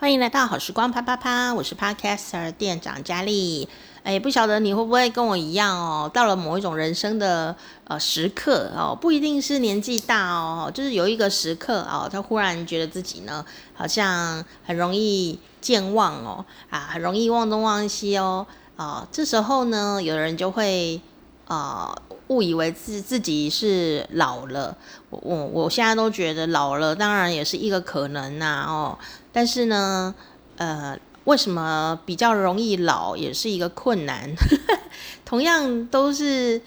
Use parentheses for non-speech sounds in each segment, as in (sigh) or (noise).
欢迎来到好时光啪啪啪，我是 Podcaster 店长佳丽。哎，不晓得你会不会跟我一样哦？到了某一种人生的呃时刻哦，不一定是年纪大哦，就是有一个时刻哦，他忽然觉得自己呢，好像很容易健忘哦，啊，很容易忘东忘西哦，啊，这时候呢，有人就会啊。误以为自自己是老了，我我我现在都觉得老了，当然也是一个可能呐、哦，但是呢，呃，为什么比较容易老，也是一个困难？(laughs) 同样都是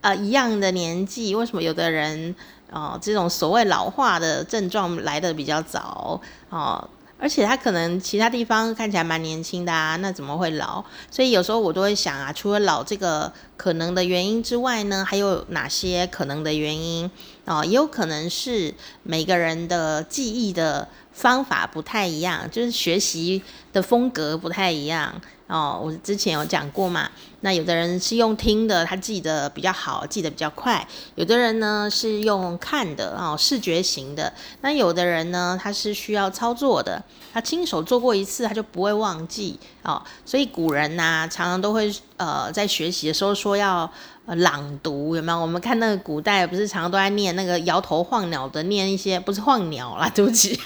呃一样的年纪，为什么有的人哦、这种所谓老化的症状来的比较早哦？而且他可能其他地方看起来蛮年轻的啊，那怎么会老？所以有时候我都会想啊，除了老这个可能的原因之外呢，还有哪些可能的原因啊？也有可能是每个人的记忆的方法不太一样，就是学习的风格不太一样。哦，我之前有讲过嘛，那有的人是用听的，他记得比较好，记得比较快；有的人呢是用看的，哦，视觉型的；那有的人呢，他是需要操作的，他亲手做过一次，他就不会忘记哦。所以古人呐、常常都会呃在学习的时候说要呃朗读，有没有？我们看那个古代不是常常都在念那个摇头晃脑的念一些，不是晃鸟啦，对不起。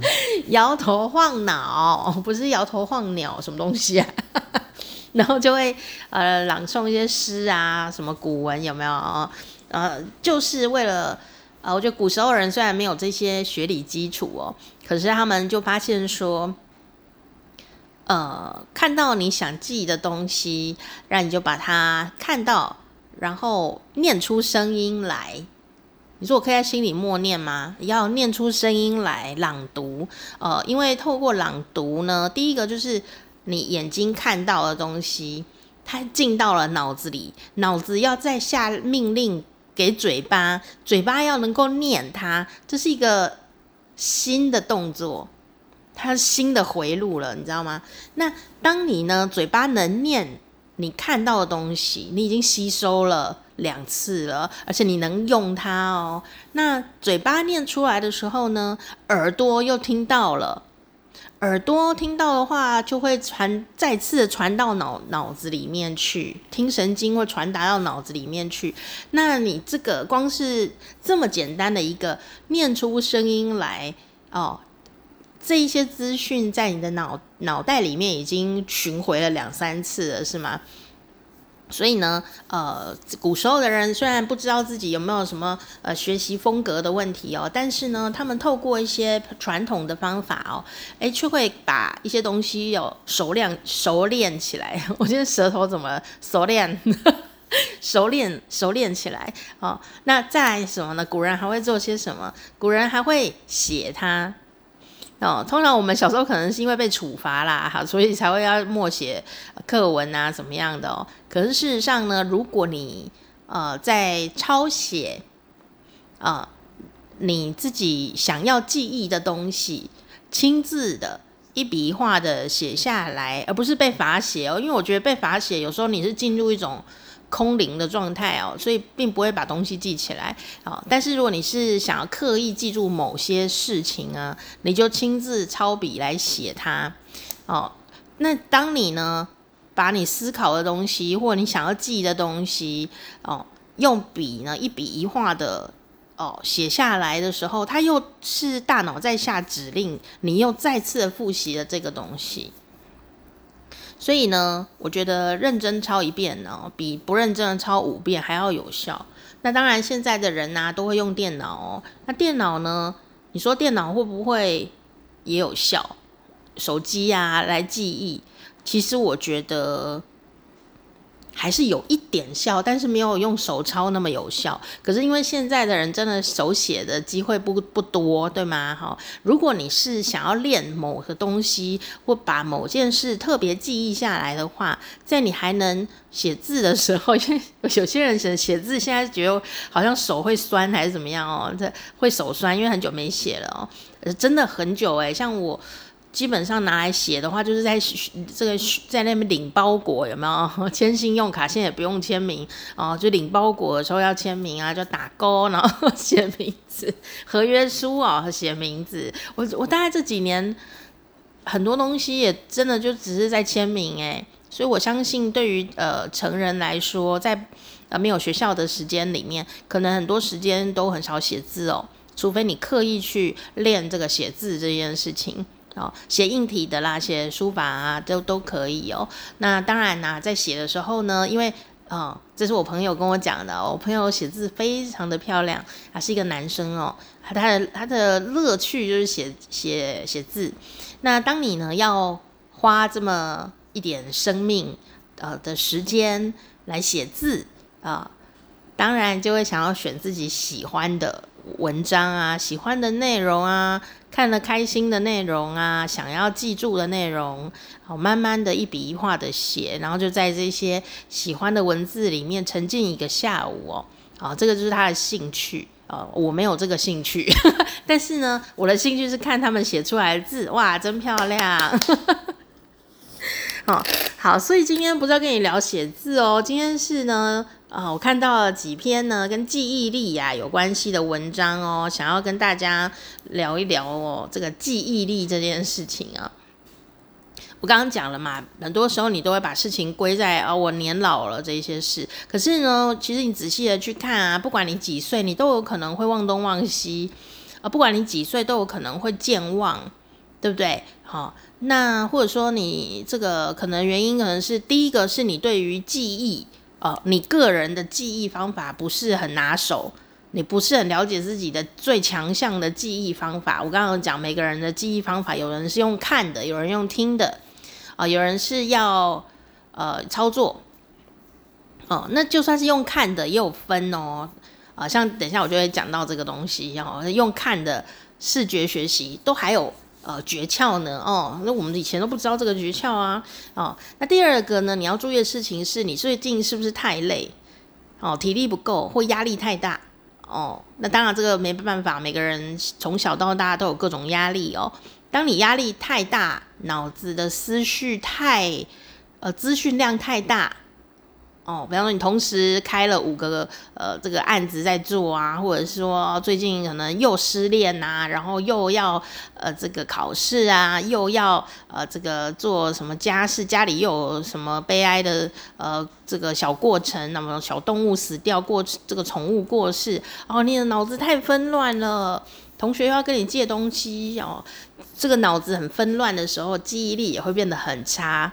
(laughs) 摇头晃脑，不是摇头晃鸟，什么东西啊？(laughs) 然后就会呃朗诵一些诗啊，什么古文有没有？呃，就是为了呃，我觉得古时候人虽然没有这些学理基础哦，可是他们就发现说，呃，看到你想记的东西，让你就把它看到，然后念出声音来。你说我可以在心里默念吗？要念出声音来朗读，呃，因为透过朗读呢，第一个就是你眼睛看到的东西，它进到了脑子里，脑子要再下命令给嘴巴，嘴巴要能够念它，这是一个新的动作，它新的回路了，你知道吗？那当你呢，嘴巴能念你看到的东西，你已经吸收了。两次了，而且你能用它哦。那嘴巴念出来的时候呢，耳朵又听到了，耳朵听到的话就会传，再次传到脑脑子里面去，听神经会传达到脑子里面去。那你这个光是这么简单的一个念出声音来哦，这一些资讯在你的脑脑袋里面已经巡回了两三次了，是吗？所以呢，呃，古时候的人虽然不知道自己有没有什么呃学习风格的问题哦，但是呢，他们透过一些传统的方法哦，哎，却会把一些东西有熟练熟练起来。(laughs) 我觉得舌头怎么熟练？(laughs) 熟练熟练起来哦。那再什么呢？古人还会做些什么？古人还会写它。哦，通常我们小时候可能是因为被处罚啦，哈，所以才会要默写课文啊，怎么样的哦。可是事实上呢，如果你呃在抄写啊、你自己想要记忆的东西，亲自的一笔一画的写下来，而不是被罚写哦，因为我觉得被罚写有时候你是进入一种。空灵的状态哦，所以并不会把东西记起来哦。但是如果你是想要刻意记住某些事情啊，你就亲自抄笔来写它哦。那当你呢，把你思考的东西或你想要记的东西哦，用笔呢一笔一画的哦写下来的时候，它又是大脑在下指令，你又再次复习了这个东西。所以呢，我觉得认真抄一遍呢，比不认真的抄五遍还要有效。那当然，现在的人呢，都会用电脑哦。那电脑呢，你说电脑会不会也有效？手机呀，来记忆，其实我觉得。还是有一点效，但是没有用手抄那么有效。可是因为现在的人真的手写的机会不不多，对吗？好，如果你是想要练某个东西，或把某件事特别记忆下来的话，在你还能写字的时候，(laughs) 因为有些人写写字现在觉得好像手会酸还是怎么样哦，这会手酸，因为很久没写了哦，真的很久诶，像我。基本上拿来写的话，就是在这个在那边领包裹有没有？(laughs) 签信用卡现在也不用签名哦，就领包裹的时候要签名啊，就打勾，然后写名字，合约书啊、哦，写名字。我我大概这几年很多东西也真的就只是在签名诶，所以我相信对于呃成人来说，在呃没有学校的时间里面，可能很多时间都很少写字哦，除非你刻意去练这个写字这件事情。哦，写硬体的啦，写书法啊，都都可以哦。那当然啦，在写的时候呢，因为哦，这是我朋友跟我讲的，我朋友写字非常的漂亮，他是一个男生哦，他的他的乐趣就是写写写字。那当你呢要花这么一点生命呃的时间来写字啊，当然就会想要选自己喜欢的。文章啊，喜欢的内容啊，看了开心的内容啊，想要记住的内容，好，慢慢的一笔一画的写，然后就在这些喜欢的文字里面沉浸一个下午哦，好，这个就是他的兴趣哦，我没有这个兴趣，(laughs) 但是呢，我的兴趣是看他们写出来的字，哇，真漂亮。(laughs) 哦好，所以今天不是要跟你聊写字哦，今天是呢，啊、我看到了几篇呢跟记忆力呀、啊、有关系的文章哦，想要跟大家聊一聊哦，这个记忆力这件事情啊。我刚刚讲了嘛，很多时候你都会把事情归在啊、哦，我年老了这些事，可是呢，其实你仔细的去看啊，不管你几岁，你都有可能会忘东忘西啊，不管你几岁，都有可能会健忘。对不对？好，那或者说你这个可能原因可能是第一个是你对于记忆，呃，你个人的记忆方法不是很拿手，你不是很了解自己的最强项的记忆方法。我刚刚讲每个人的记忆方法，有人是用看的，有人用听的，啊、有人是要呃操作，哦、那就算是用看的也有分哦，啊、像等一下我就会讲到这个东西，然后用看的视觉学习都还有。呃，诀窍呢？哦，那我们以前都不知道这个诀窍啊。哦，那第二个呢，你要注意的事情是你最近是不是太累？哦，体力不够或压力太大？哦，那当然这个没办法，每个人从小到大都有各种压力哦。当你压力太大，脑子的思绪太，呃，资讯量太大。哦，比方说你同时开了五个呃这个案子在做啊，或者说最近可能又失恋呐、然后又要呃这个考试啊，又要呃这个做什么家事，家里又有什么悲哀的呃这个小过程，那么小动物死掉过，这个宠物过世，哦，你的脑子太纷乱了，同学又要跟你借东西哦，这个脑子很纷乱的时候，记忆力也会变得很差。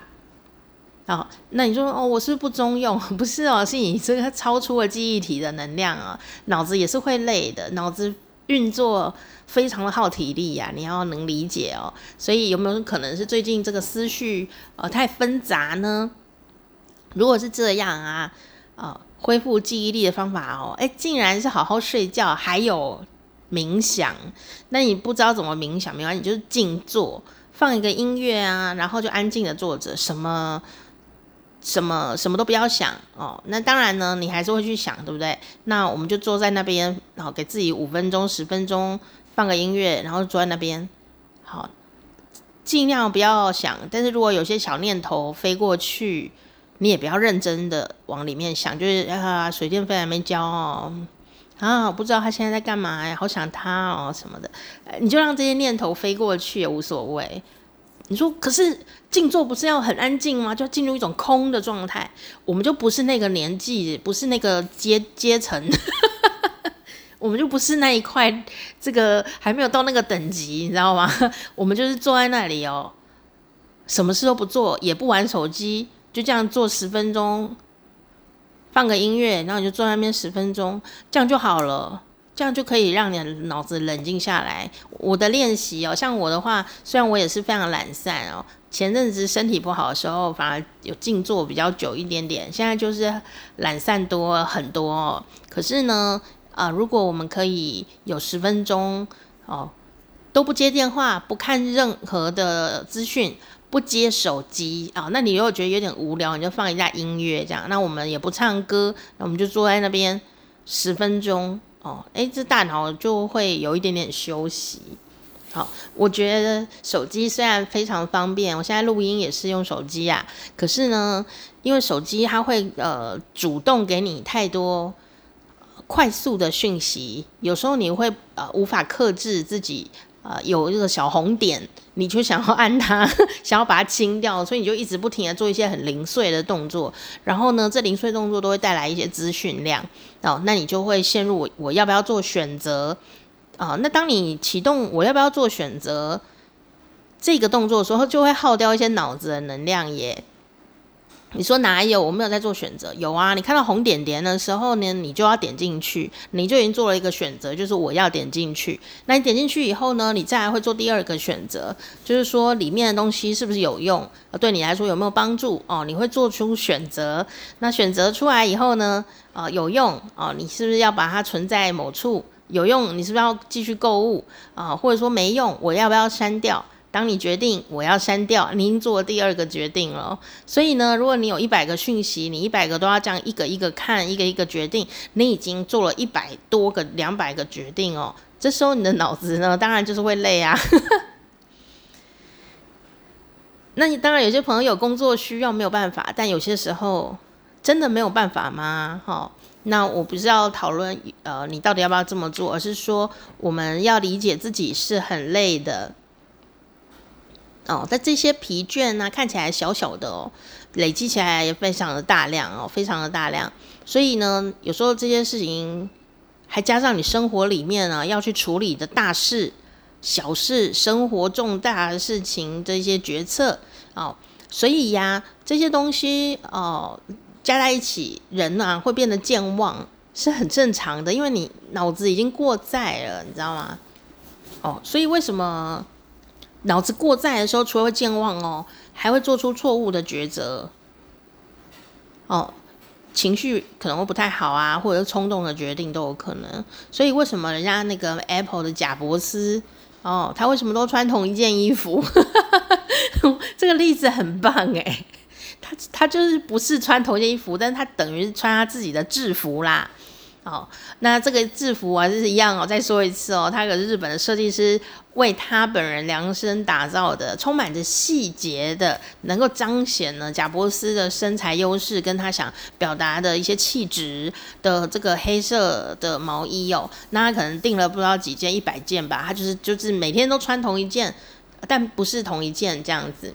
哦，那你说哦，我是不是不中用？(laughs) 不是哦，是你这个超出了记忆体的能量啊，脑子也是会累的，脑子运作非常的耗体力呀，你要能理解哦。所以有没有可能是最近这个思绪呃太纷杂呢？如果是这样啊，啊，恢复记忆力的方法哦，诶，竟然是好好睡觉，还有冥想。那你不知道怎么冥想没关系，你就是静坐，放一个音乐啊，然后就安静的坐着，什么。什么什么都不要想哦，那当然呢，你还是会去想，对不对？那我们就坐在那边，然后给自己五分钟、十分钟放个音乐，然后坐在那边，好，尽量不要想。但是如果有些小念头飞过去，你也不要认真的往里面想，就是啊，水电费还没交哦，啊，不知道他现在在干嘛呀，好想他哦什么的，你就让这些念头飞过去也无所谓。你说，可是静坐不是要很安静吗？就要进入一种空的状态。我们就不是那个年纪，不是那个阶阶层，(laughs) 我们就不是那一块，这个还没有到那个等级，你知道吗？我们就是坐在那里哦，什么事都不做，也不玩手机，就这样坐十分钟，放个音乐，然后你就坐在那边十分钟，这样就好了。这样就可以让你脑子冷静下来。我的练习哦，像我的话，虽然我也是非常懒散哦，前阵子身体不好的时候，反而有静坐比较久一点点。现在就是懒散多很多哦。可是呢，啊、呃，如果我们可以有十分钟哦，都不接电话，不看任何的资讯，不接手机啊、那你如果觉得有点无聊，你就放一下音乐这样。那我们也不唱歌，那我们就坐在那边十分钟。哦，诶，这大脑就会有一点点休息，好，我觉得手机虽然非常方便，我现在录音也是用手机啊。可是呢，因为手机它会呃主动给你太多快速的讯息，有时候你会呃无法克制自己呃有一个小红点，你就想要按它，(laughs) 想要把它清掉，所以你就一直不停的做一些很零碎的动作。然后呢，这零碎动作都会带来一些资讯量哦，那你就会陷入我我要不要做选择？啊、那当你启动我要不要做选择这个动作的时候，就会耗掉一些脑子的能量耶。你说哪有？我没有在做选择。有啊，你看到红点点的时候呢，你就要点进去，你就已经做了一个选择，就是我要点进去。那你点进去以后呢，你再来会做第二个选择，就是说里面的东西是不是有用，对你来说有没有帮助？哦，你会做出选择。那选择出来以后呢，啊、呃，有用哦，你是不是要把它存在某处？有用，你是不是要继续购物啊？或者说没用，我要不要删掉？当你决定我要删掉，你已经做了第二个决定了。所以呢，如果你有一百个讯息，你一百个都要这样一个一个看，一个一个决定，你已经做了一百多个、两百个决定哦。这时候你的脑子呢，当然就是会累啊。(laughs) 那你当然有些朋友有工作需要没有办法，但有些时候真的没有办法吗？哈。那我不是要讨论，呃，你到底要不要这么做，而是说我们要理解自己是很累的，哦，在这些疲倦呢，看起来小小的哦，累积起来也非常的大量哦，非常的大量，所以呢，有时候这些事情还加上你生活里面呢要去处理的大事、小事、生活重大的事情这些决策哦，所以呀，这些东西哦。加在一起，人啊会变得健忘，是很正常的，因为你脑子已经过载了，你知道吗？哦，所以为什么脑子过载的时候，除了会健忘哦，还会做出错误的抉择？哦，情绪可能会不太好啊，或者是冲动的决定都有可能。所以为什么人家那个 Apple 的贾伯斯哦，他为什么都穿同一件衣服？(laughs) 这个例子很棒诶。他他就是不是穿同一件衣服，但他等于穿他自己的制服啦。哦，那这个制服啊，就是一样哦。再说一次哦，他可是日本的设计师为他本人量身打造的，充满着细节的，能够彰显呢贾伯斯的身材优势，跟他想表达的一些气质的这个黑色的毛衣哦。那他可能订了不知道几件，一百件吧。他就是就是每天都穿同一件，但不是同一件这样子。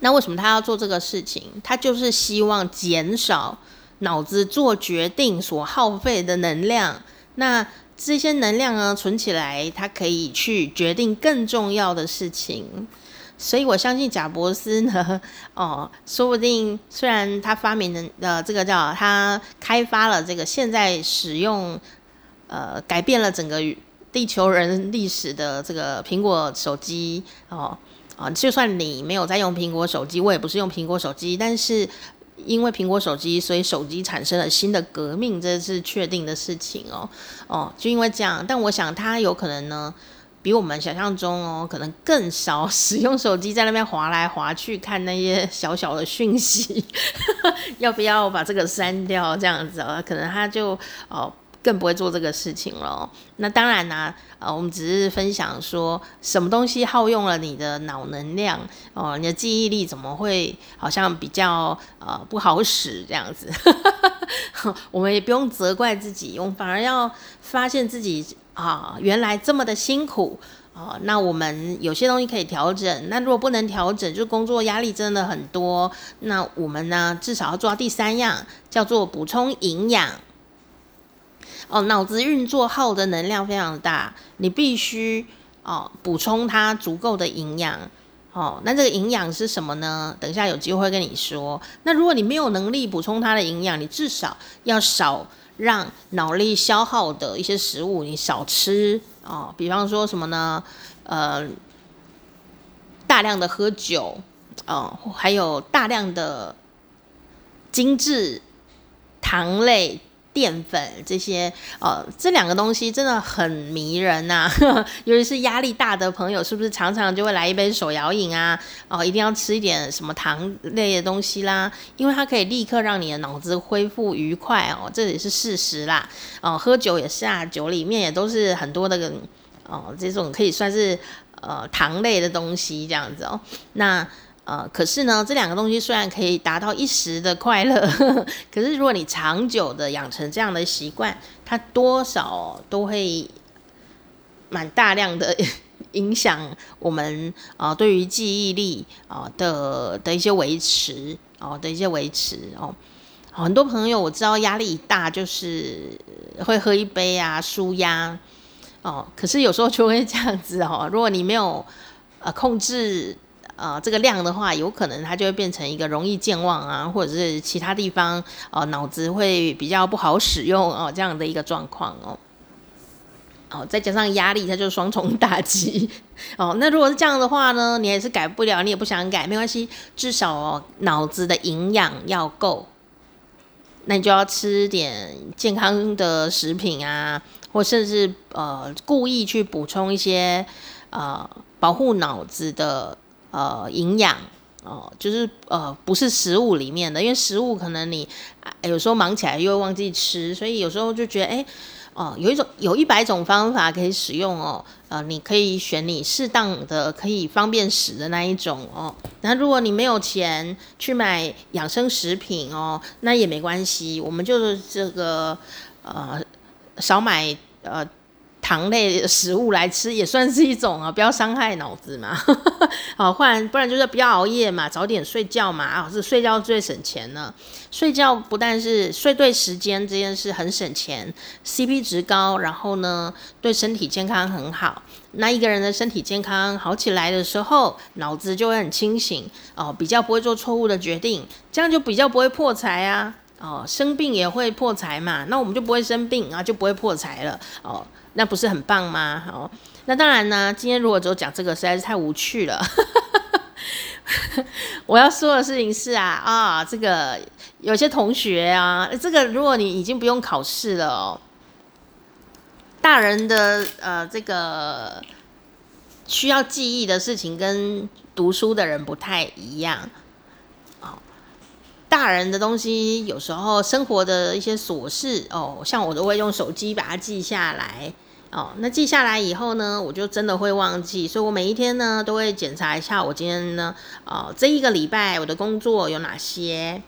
那为什么他要做这个事情？他就是希望减少脑子做决定所耗费的能量。那这些能量呢，存起来，它可以去决定更重要的事情。所以我相信贾伯斯呢，哦，说不定虽然他发明的呃这个叫他开发了这个现在使用呃改变了整个地球人历史的这个苹果手机哦。啊，就算你没有在用苹果手机，我也不是用苹果手机，但是因为苹果手机，所以手机产生了新的革命，这是确定的事情哦。哦，就因为这样，但我想他有可能呢，比我们想象中哦，可能更少使用手机，在那边滑来滑去看那些小小的讯息，(laughs) 要不要把这个删掉？这样子啊，可能他就哦。更不会做这个事情了。那当然呢、啊，呃，我们只是分享说，什么东西耗用了你的脑能量哦、你的记忆力怎么会好像比较呃不好使这样子？(laughs) 我们也不用责怪自己，我们反而要发现自己啊、原来这么的辛苦啊、那我们有些东西可以调整。那如果不能调整，就工作压力真的很多。那我们呢，至少要做到第三样，叫做补充营养。哦，脑子运作耗的能量非常大，你必须哦补充它足够的营养。哦，那这个营养是什么呢？等一下有机会跟你说。那如果你没有能力补充它的营养，你至少要少让脑力消耗的一些食物你少吃哦。比方说什么呢？呃，大量的喝酒，哦，还有大量的精致糖类。淀粉这些，呃，这两个东西真的很迷人呐。(laughs) 尤其是压力大的朋友，是不是常常就会来一杯手摇饮啊？哦，一定要吃一点什么糖类的东西啦，因为它可以立刻让你的脑子恢复愉快哦，这也是事实啦。哦，喝酒也是啊，酒里面也都是很多的哦，这种可以算是呃糖类的东西这样子哦。那呃，可是呢，这两个东西虽然可以达到一时的快乐，(laughs) 可是如果你长久的养成这样的习惯，它多少都会蛮大量的 (laughs) 影响我们啊、呃，对于记忆力啊、的的一些维持哦、的一些维持哦。很多朋友我知道压力大就是会喝一杯啊舒压哦，可是有时候就会这样子哦。如果你没有呃控制呃这个量的话，有可能它就会变成一个容易健忘啊，或者是其他地方哦脑子会比较不好使用哦这样的一个状况哦。哦，再加上压力，它就双重打击 (laughs) 哦。那如果是这样的话呢，你也是改不了，你也不想改，没关系，至少哦脑子的营养要够。那你就要吃点健康的食品啊，或甚至呃故意去补充一些呃保护脑子的呃营养哦，就是呃不是食物里面的，因为食物可能你有时候忙起来又会忘记吃，所以有时候就觉得哎。诶哦，有一种有一百种方法可以使用哦，呃，你可以选你适当的可以方便使的那一种哦。那如果你没有钱去买养生食品哦，那也没关系，我们就是这个呃少买呃。糖类食物来吃也算是一种啊，不要伤害脑子嘛。(laughs) 好，不然不然就是不要熬夜嘛，早点睡觉嘛。啊，是睡觉最省钱呢。睡觉不但是睡对时间这件事很省钱，CP 值高，然后呢对身体健康很好。那一个人的身体健康好起来的时候，脑子就会很清醒哦，比较不会做错误的决定，这样就比较不会破财啊。哦，生病也会破财嘛，那我们就不会生病啊，就不会破财了哦。那不是很棒吗？哦，那当然呢。今天如果只有讲这个，实在是太无趣了。(laughs) 我要说的事情是啊啊，这个有些同学啊，这个如果你已经不用考试了哦，大人的呃这个需要记忆的事情跟读书的人不太一样。大人的东西有时候生活的一些琐事哦，像我都会用手机把它记下来。哦，那记下来以后呢，我就真的会忘记，所以我每一天呢都会检查一下我今天呢，哦，这一个礼拜我的工作有哪些，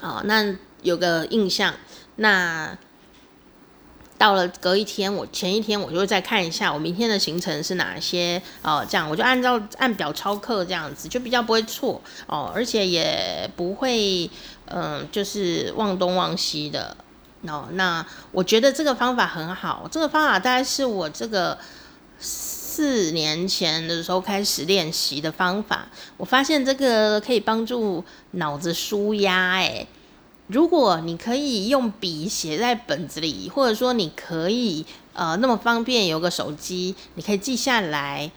哦，那有个印象。那到了隔一天，我前一天我就会再看一下我明天的行程是哪些，哦，这样我就按照按表抄课这样子，就比较不会错哦，而且也不会嗯，就是忘东忘西的。哦，那我觉得这个方法很好。这个方法大概是我这个四年前的时候开始练习的方法。我发现这个可以帮助脑子舒压。哎，如果你可以用笔写在本子里，或者说你可以呃那么方便有个手机，你可以记下来。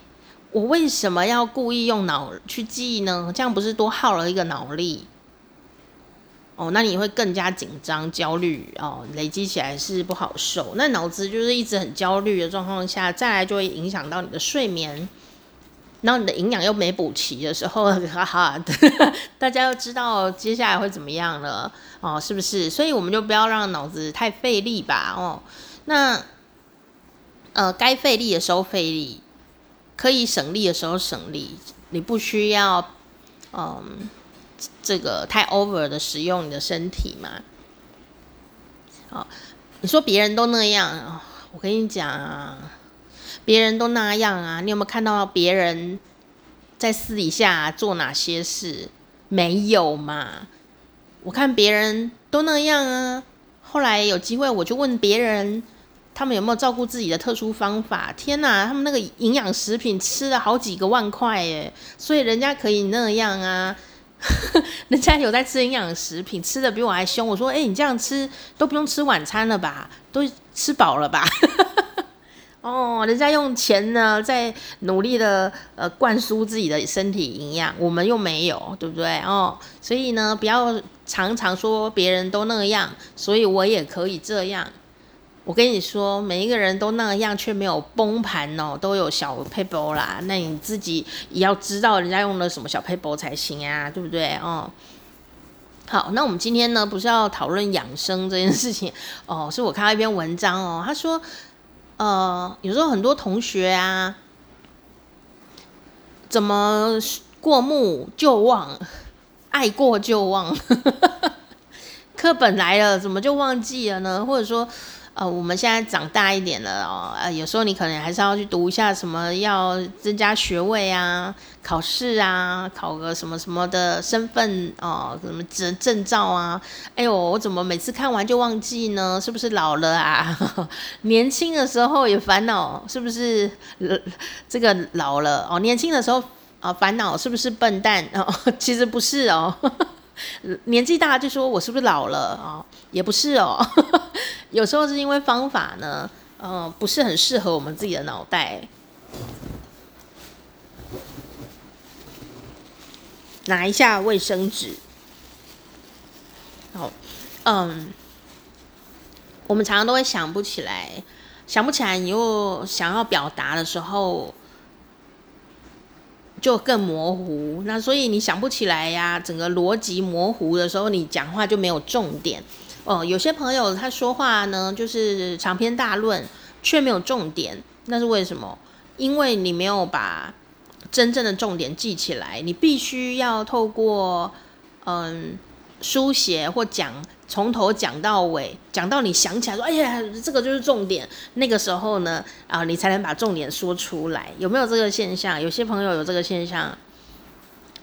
我为什么要故意用脑去记呢？这样不是多耗了一个脑力？哦，那你会更加紧张、焦虑哦，累积起来是不好受。那脑子就是一直很焦虑的状况下，再来就会影响到你的睡眠，然后你的营养又没补齐的时候，(laughs) 哈哈，(laughs) 大家要知道接下来会怎么样了哦，是不是？所以我们就不要让脑子太费力吧。哦，那呃，该费力的时候费力，可以省力的时候省力，你不需要嗯。这个太 over 的使用你的身体嘛？好，你说别人都那样，我跟你讲啊，别人都那样啊，你有没有看到别人在私底下做哪些事？没有嘛？我看别人都那样啊，后来有机会我就问别人，他们有没有照顾自己的特殊方法？天哪，他们那个营养食品吃了好几个万块耶，所以人家可以那样啊。(laughs) 人家有在吃营养食品，吃的比我还凶。我说：“哎、你这样吃都不用吃晚餐了吧？都吃饱了吧？” (laughs) 哦，人家用钱呢在努力的呃灌输自己的身体营养，我们又没有，对不对？哦，所以呢，不要常常说别人都那样，所以我也可以这样。我跟你说，每一个人都那样，却没有崩盘哦，都有小撇步啦。那你自己也要知道人家用了什么小撇步才行啊，对不对？哦，好，那我们今天呢，不是要讨论养生这件事情哦，是我看到一篇文章哦，他说，呃，有时候很多同学啊，怎么过目就忘，爱过就忘，(laughs) 课本来了，怎么就忘记了呢？或者说，呃，我们现在长大一点了哦，呃，有时候你可能还是要去读一下什么，要增加学位啊，考试啊，考个什么什么的身份哦，什么证证照啊。哎呦，我怎么每次看完就忘记呢？是不是老了啊？(laughs) 年轻的时候也烦恼，是不是这个老了哦？年轻的时候啊，烦恼是不是笨蛋哦？(laughs) 其实不是哦。(laughs) 年纪大就说我是不是老了哦？也不是哦，有时候是因为方法呢，呃，不是很适合我们自己的脑袋。拿一下卫生纸。好，嗯，我们常常都会想不起来，想不起来，你又想要表达的时候。就更模糊，那所以你想不起来呀，整个逻辑模糊的时候，你讲话就没有重点。哦，有些朋友他说话呢，就是长篇大论，却没有重点，那是为什么？因为你没有把真正的重点记起来，你必须要透过嗯。书写或讲，从头讲到尾，讲到你想起来说，哎呀，这个就是重点。那个时候呢，啊，你才能把重点说出来。有没有这个现象？有些朋友有这个现象，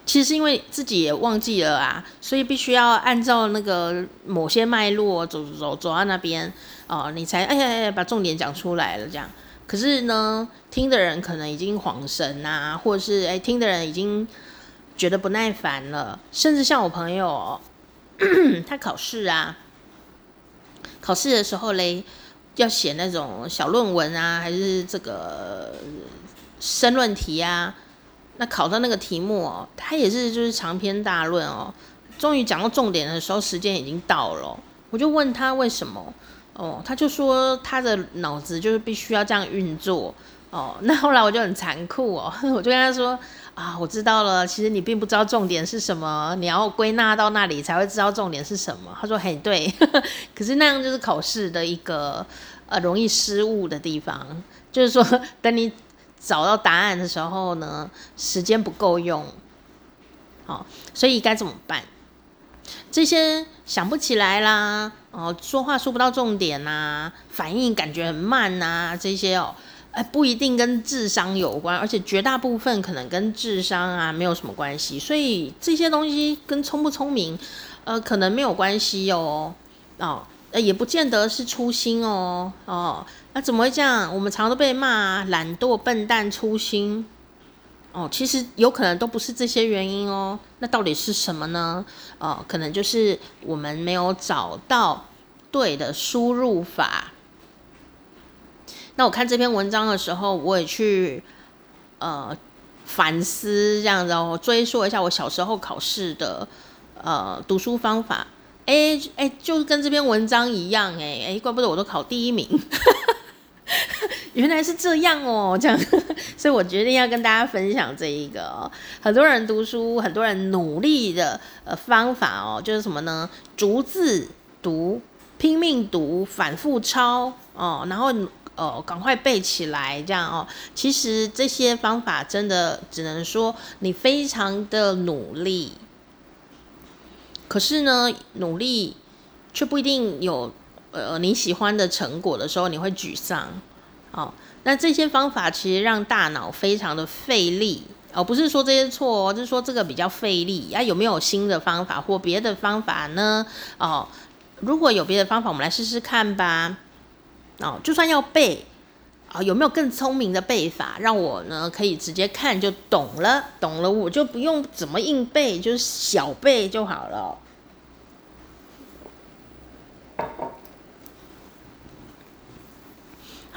其实是因为自己也忘记了啊，所以必须要按照那个某些脉络走走走到那边，哦，你才哎呀哎呀把重点讲出来了这样。可是呢，听的人可能已经恍神啊，或者是哎听的人已经觉得不耐烦了，甚至像我朋友。(coughs) 他考试啊，考试的时候嘞，要写那种小论文啊，还是这个申论题啊？那考到那个题目哦，他也是就是长篇大论哦。终于讲到重点的时候，时间已经到了，我就问他为什么哦，他就说他的脑子就是必须要这样运作哦。那后来我就很残酷哦，(laughs) 我就跟他说。啊，我知道了。其实你并不知道重点是什么，你要归纳到那里才会知道重点是什么。他说：“嘿，对。(laughs) ”可是那样就是考试的一个呃容易失误的地方，就是说等你找到答案的时候呢，时间不够用。好，所以该怎么办？这些想不起来啦，哦，说话说不到重点呐、啊，反应感觉很慢呐、啊，这些哦。哎，不一定跟智商有关，而且绝大部分可能跟智商啊没有什么关系，所以这些东西跟聪不聪明，呃，可能没有关系哦，哦，呃，也不见得是粗心哦，哦，怎么会这样？我们常常都被骂懒惰、笨蛋、粗心，哦，其实有可能都不是这些原因哦，那到底是什么呢？哦，可能就是我们没有找到对的输入法。那我看这篇文章的时候，我也去呃反思这样子，哦追溯一下我小时候考试的呃读书方法。哎哎，就跟这篇文章一样，哎哎，怪不得我都考第一名，(laughs) 原来是这样哦，这样，(laughs) 所以我决定要跟大家分享这一个。很多人读书，很多人努力的呃方法哦，就是什么呢？逐字读，拼命读，反复抄哦，然后。哦，赶快背起来，这样哦。其实这些方法真的只能说你非常的努力，可是呢，努力却不一定有呃你喜欢的成果的时候，你会沮丧。哦，那这些方法其实让大脑非常的费力，哦，不是说这些错哦，就是说这个比较费力。啊，有没有新的方法或别的方法呢？哦，如果有别的方法，我们来试试看吧。哦，就算要背，啊，有没有更聪明的背法，让我呢可以直接看就懂了？懂了，我就不用怎么硬背，就是小背就好了。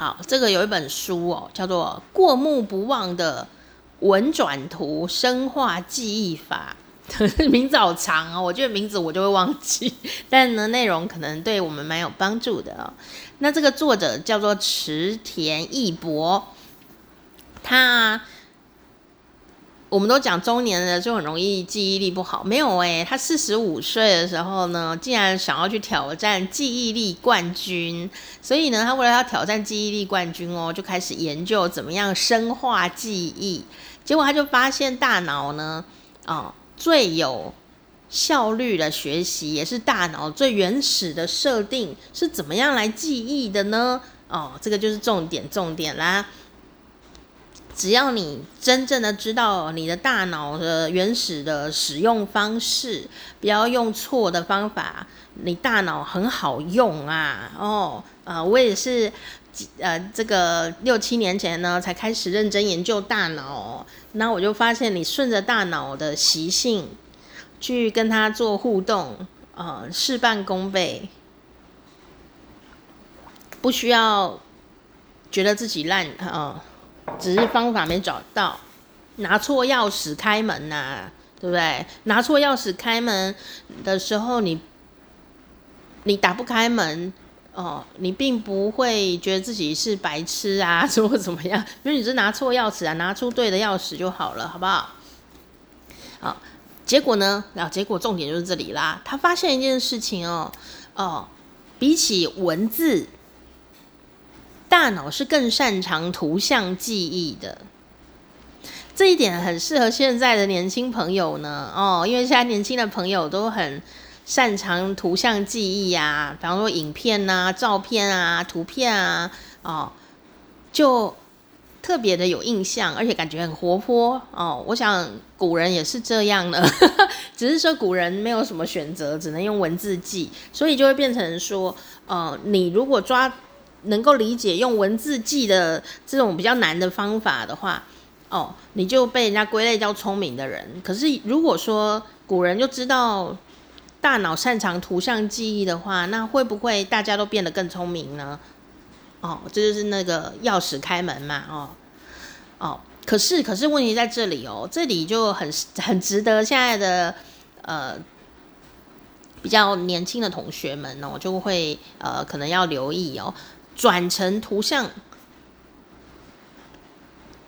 好，这个有一本书哦，叫做《过目不忘的文转图深化记忆法》。(laughs) 名字好长哦，我觉得名字我就会忘记，但呢，内容可能对我们蛮有帮助的哦。那这个作者叫做池田义博，他我们都讲中年人就很容易记忆力不好，没有诶、他四十五岁的时候呢，竟然想要去挑战记忆力冠军，所以呢，他为了要挑战记忆力冠军哦，就开始研究怎么样深化记忆，结果他就发现大脑呢，哦，最有效率的学习，也是大脑最原始的设定是怎么样来记忆的呢？哦，这个就是重点重点啦。只要你真正的知道你的大脑的原始的使用方式，不要用错的方法，你大脑很好用啊！哦，呃，我也是，呃，这个六七年前呢才开始认真研究大脑，那我就发现你顺着大脑的习性去跟它做互动，呃，事半功倍，不需要觉得自己烂啊。只是方法没找到，拿错钥匙开门呐、对不对？拿错钥匙开门的时候你，你打不开门哦，你并不会觉得自己是白痴啊，(laughs) 怎么怎么样？因为你是拿错钥匙啊，拿出对的钥匙就好了，好不好？好，结果呢？啊，结果重点就是这里啦。他发现一件事情哦，哦，比起文字。大脑是更擅长图像记忆的，这一点很适合现在的年轻朋友呢。哦，因为现在年轻的朋友都很擅长图像记忆啊，比方说影片啊、照片啊、图片啊，哦，就特别的有印象，而且感觉很活泼哦。我想古人也是这样的，(laughs) 只是说古人没有什么选择，只能用文字记，所以就会变成说，呃，你如果抓。能够理解用文字记的这种比较难的方法的话，哦，你就被人家归类叫聪明的人。可是如果说古人就知道大脑擅长图像记忆的话，那会不会大家都变得更聪明呢？哦，这就是那个钥匙开门嘛，哦，哦，可是可是问题在这里哦，这里就很很值得现在的呃比较年轻的同学们哦，就会呃可能要留意哦。转成图像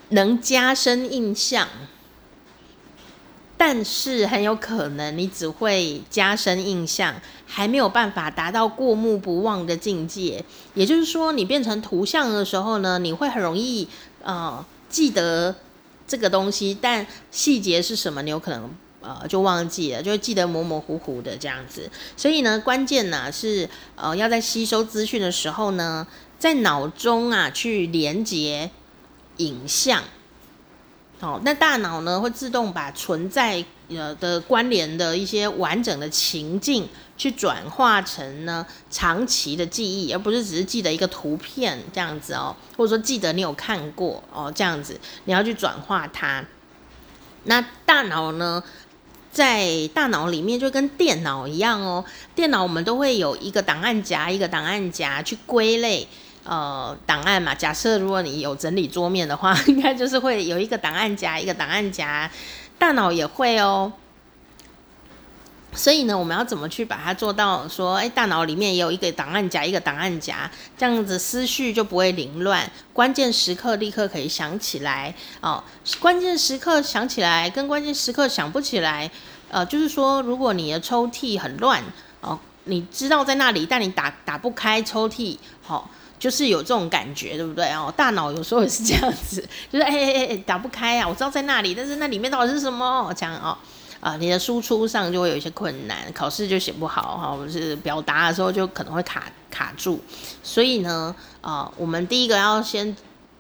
能加深印象，但是很有可能你只会加深印象，还没有办法达到过目不忘的境界。也就是说，你变成图像的时候呢，你会很容易呃记得这个东西，但细节是什么，你有可能呃就忘记了，就会记得模模糊糊的这样子。所以呢，关键呢是呃要在吸收资讯的时候呢。在脑中啊，去连接影像，好，那大脑呢会自动把存在呃的关联的一些完整的情境，去转化成呢长期的记忆，而不是只是记得一个图片这样子哦，或者说记得你有看过哦这样子，你要去转化它。那大脑呢，在大脑里面就跟电脑一样哦，电脑我们都会有一个档案夹，一个档案夹去归类。呃，档案嘛，假设如果你有整理桌面的话，(laughs) 应该就是会有一个档案夹，一个档案夹，大脑也会哦。所以呢，我们要怎么去把它做到说，哎，大脑里面也有一个档案夹，一个档案夹，这样子思绪就不会凌乱，关键时刻立刻可以想起来哦。关键时刻想起来，跟关键时刻想不起来，呃，就是说，如果你的抽屉很乱哦，你知道在那里，但你打打不开抽屉，好、就是有这种感觉，对不对哦？大脑有时候也是这样子，就是哎哎哎，打不开啊！我知道在那里，但是那里面到底是什么？这样哦，啊、你的输出上就会有一些困难，考试就写不好哈，或、哦、是表达的时候就可能会卡卡住。所以呢，啊、我们第一个要先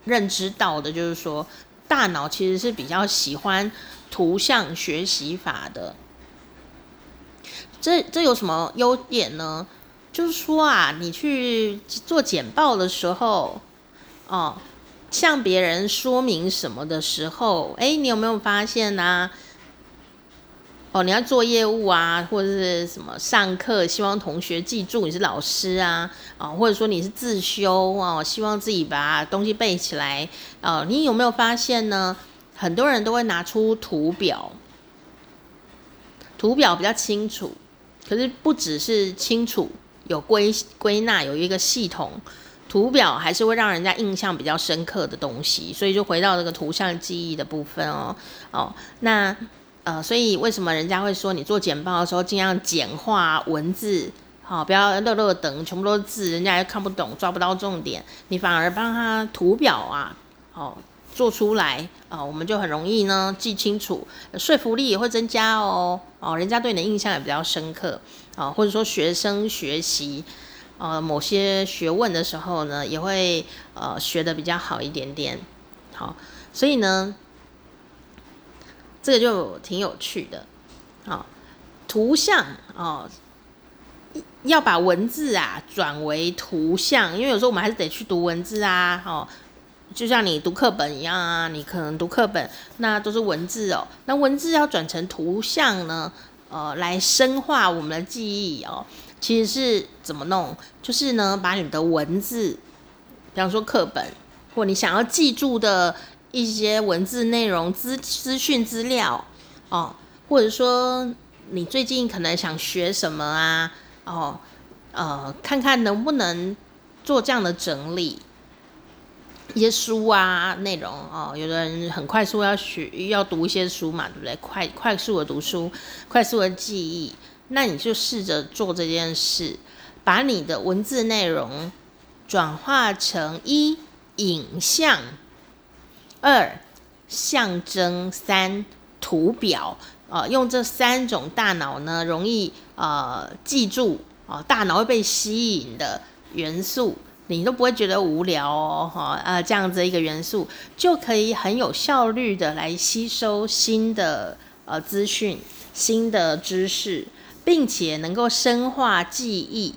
认知到的就是说，大脑其实是比较喜欢图像学习法的。这这有什么优点呢？就是说啊，你去做简报的时候，哦，向别人说明什么的时候，哎，你有没有发现呢？哦，你要做业务啊，或者是什么上课，希望同学记住你是老师啊，啊、哦，或者说你是自修哦，希望自己把东西背起来，哦，你有没有发现呢？很多人都会拿出图表，图表比较清楚，可是不只是清楚。有归归纳，有一个系统，图表还是会让人家印象比较深刻的东西，所以就回到这个图像记忆的部分哦。哦，那呃，所以为什么人家会说你做简报的时候尽量简化文字，好、不要落落长，全部都是字，人家又看不懂，抓不到重点。你反而帮他图表啊，哦，做出来啊、我们就很容易呢记清楚，说服力也会增加哦。哦，人家对你的印象也比较深刻啊、或者说学生学习。呃，某些学问的时候呢，也会呃学得比较好一点点。好，所以呢，这个就挺有趣的。好，图像哦，要把文字啊转为图像，因为有时候我们还是得去读文字啊。哦，就像你读课本一样啊，你可能读课本那都是文字哦，那文字要转成图像呢，呃，来深化我们的记忆哦。其实是怎么弄？就是呢，把你的文字，比方说课本，或你想要记住的一些文字内容、资资讯资料哦，或者说你最近可能想学什么啊，哦，呃，看看能不能做这样的整理，一些书啊内容哦，有的人很快速要学要读一些书嘛，对不对？快快速的读书，快速的记忆。那你就试着做这件事，把你的文字内容转化成一影像、二象征、三图表，呃，用这三种大脑呢容易呃记住哦、大脑会被吸引的元素，你都不会觉得无聊哦，哈、呃，这样子一个元素就可以很有效率的来吸收新的呃资讯、新的知识。并且能够深化记忆，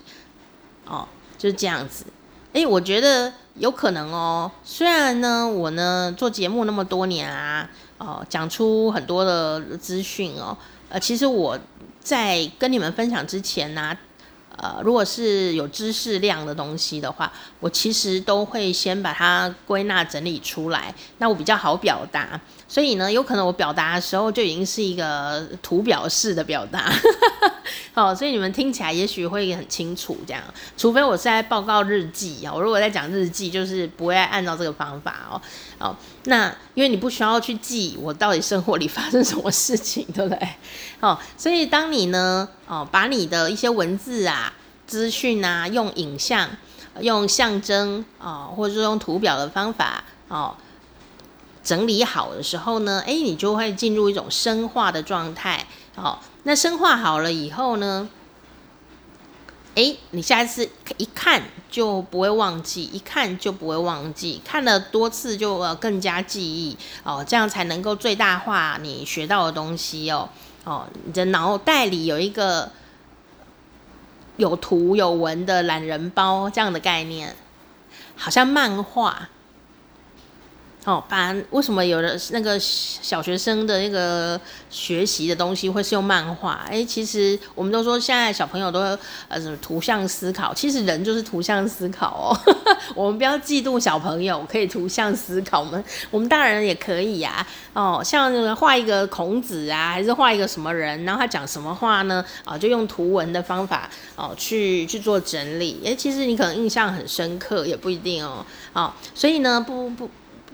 哦，就是这样子。诶，我觉得有可能哦。虽然呢，我呢做节目那么多年啊，哦，讲出很多的资讯哦，呃，其实我在跟你们分享之前呢，呃，如果是有知识量的东西的话，我其实都会先把它归纳整理出来，那我比较好表达。所以呢，有可能我表达的时候就已经是一个图表式的表达。(laughs) 好，所以你们听起来也许会很清楚，这样。除非我是在报告日记啊，我如果在讲日记，就是不会按照这个方法哦。哦，那因为你不需要去记我到底生活里发生什么事情，对不对？(laughs) 哦，所以当你呢，哦，把你的一些文字啊、资讯啊，用影像、用象征啊、哦，或者是用图表的方法哦，整理好的时候呢，诶，你就会进入一种深化的状态。好，那深化好了以后呢，诶，你下一次一看就不会忘记，一看就不会忘记，看了多次就呃更加记忆哦，这样才能够最大化你学到的东西哦。哦，你的脑袋里有一个有图有文的懒人包这样的概念，好像漫画。哦，把为什么有的那个小学生的那个学习的东西会是用漫画？哎，其实我们都说现在小朋友都呃什么图像思考，其实人就是图像思考哦。(laughs) 我们不要嫉妒小朋友可以图像思考，我们我们大人也可以呀、哦，像画一个孔子啊，还是画一个什么人，然后他讲什么话呢？啊、哦，就用图文的方法哦去去做整理。哎，其实你可能印象很深刻，也不一定哦。哦，所以呢，不不。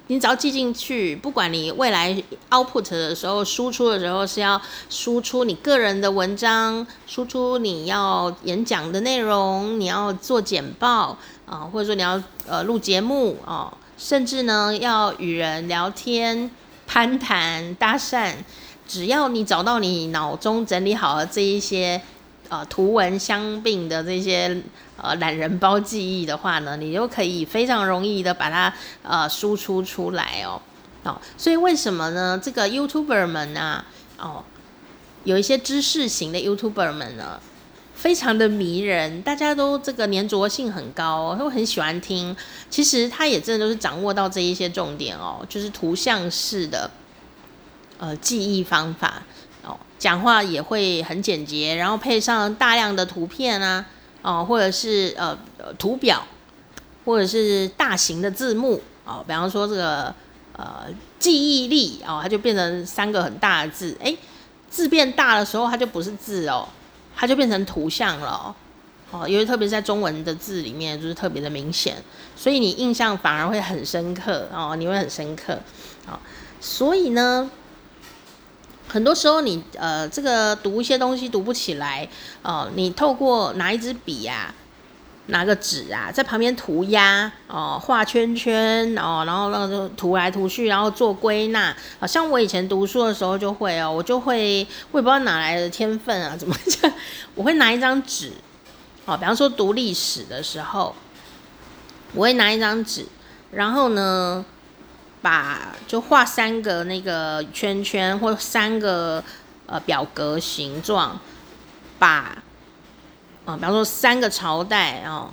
你只要记进去，不管你未来 output 的时候，输出的时候是要输出你个人的文章，输出你要演讲的内容，你要做简报啊、或者说你要呃录节目啊、甚至呢要与人聊天、攀谈、搭讪，只要你找到你脑中整理好了这一些。呃，图文相并的这些呃懒人包记忆的话呢，你就可以非常容易的把它呃输出出来哦。哦，所以为什么呢？这个 YouTuber 们啊，哦，有一些知识型的 YouTuber 们呢，非常的迷人，大家都这个粘着性很高，都很喜欢听。其实他也真的都是掌握到这一些重点哦，就是图像式的呃记忆方法。哦，讲话也会很简洁，然后配上大量的图片啊，哦，或者是呃图表，或者是大型的字幕哦，比方说这个呃记忆力哦，它就变成三个很大的字，诶，字变大的时候它就不是字哦，它就变成图像了哦，哦，因为特别在中文的字里面就是特别的明显，所以你印象反而会很深刻哦，你会很深刻，哦，所以呢，很多时候你呃这个读一些东西读不起来，哦，你透过拿一支笔呀、啊。拿个纸啊，在旁边涂鸦哦，画圈圈哦，然后让就涂来涂去，然后做归纳。好像我以前读书的时候就会哦，我就会，我也不知道哪来的天分啊，怎么讲？我会拿一张纸，哦，比方说读历史的时候，我会拿一张纸，然后呢，把就画三个那个圈圈或三个呃表格形状，把。啊，比方说三个朝代啊，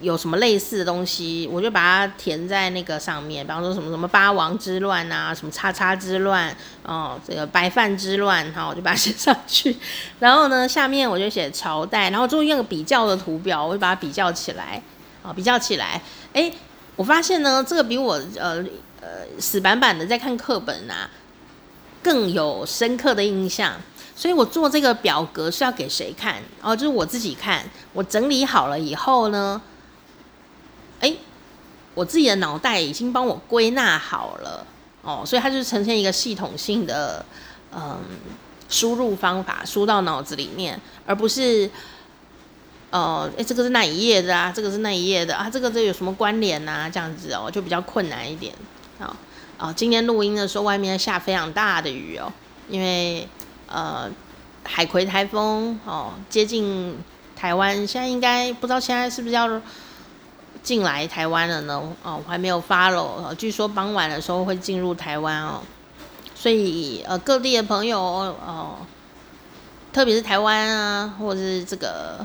有什么类似的东西，我就把它填在那个上面。比方说什么什么八王之乱啊，什么叉叉之乱哦，这个白饭之乱，哈，我就把它写上去。然后呢，下面我就写朝代，然后就用个比较的图表，我就把它比较起来，啊，比较起来，哎，我发现呢，这个比我呃呃死板板的在看课本啊，更有深刻的印象。所以我做这个表格是要给谁看？哦，就是我自己看。我整理好了以后呢，诶，我自己的脑袋已经帮我归纳好了哦，所以它就呈现一个系统性的嗯输入方法，输到脑子里面，而不是呃，诶，这个是那一页的啊？这个是那一页的啊？这个这有什么关联啊？这样子哦，就比较困难一点。好，哦，今天录音的时候外面下非常大的雨哦，因为。呃，海葵台风哦，接近台湾，现在应该不知道现在是不是要进来台湾了呢？哦，我还没有 follow，据说傍晚的时候会进入台湾哦，所以呃各地的朋友哦，特别是台湾啊，或者是这个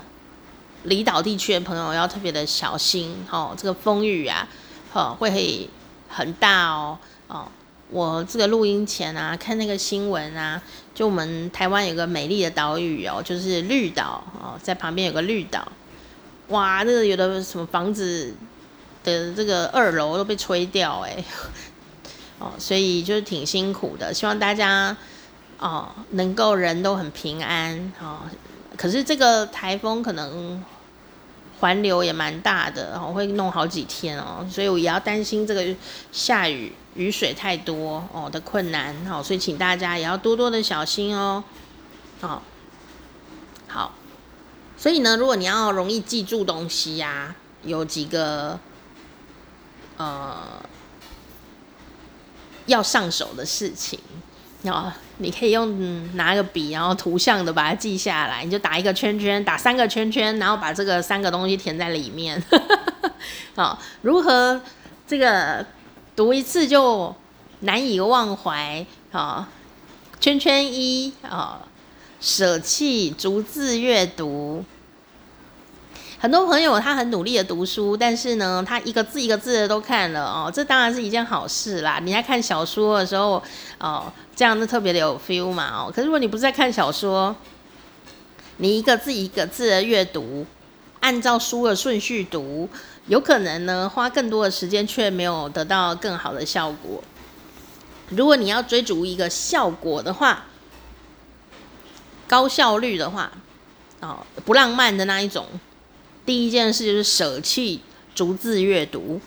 离岛地区的朋友要特别的小心哦，这个风雨啊，哦会很大哦，哦。我这个录音前啊，看那个新闻啊，就我们台湾有个美丽的岛屿哦，就是绿岛哦，在旁边有个绿岛，哇，这个有的什么房子的这个二楼都被吹掉哎，(laughs) 哦，所以就是挺辛苦的，希望大家哦能够人都很平安哦。可是这个台风可能环流也蛮大的，哦，会弄好几天哦，所以我也要担心这个下雨。雨水太多哦的困难，好，所以请大家也要多多的小心哦，好，好，所以呢，如果你要容易记住东西呀、有几个呃要上手的事情，哦，你可以用、嗯、拿个笔，然后图像的把它记下来，你就打一个圈圈，打三个圈圈，然后把这个三个东西填在里面，(laughs) 好，如何这个？读一次就难以忘怀好！圈圈一啊，舍弃逐字阅读。很多朋友他很努力的读书，但是呢，他一个字一个字的都看了哦，这当然是一件好事啦。你在看小说的时候哦，这样子特别的有 feel 嘛哦。可是如果你不是在看小说，你一个字一个字的阅读，按照书的顺序读。有可能呢，花更多的时间却没有得到更好的效果。如果你要追逐一个效果的话，高效率的话，哦，不浪漫的那一种，第一件事就是舍弃逐字阅读。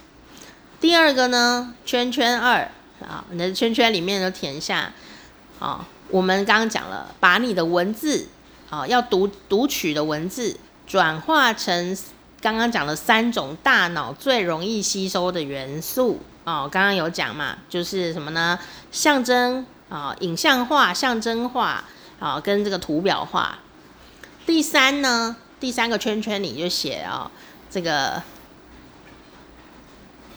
第二个呢，圈圈二啊，你的圈圈里面都填下。啊，我们刚刚讲了，把你的文字啊，要读读取的文字转化成。刚刚讲了三种大脑最容易吸收的元素哦，刚刚有讲嘛，就是什么呢？象征啊，影像化、象征化啊，跟这个图表化。第三呢，第三个圈圈里就写啊，这个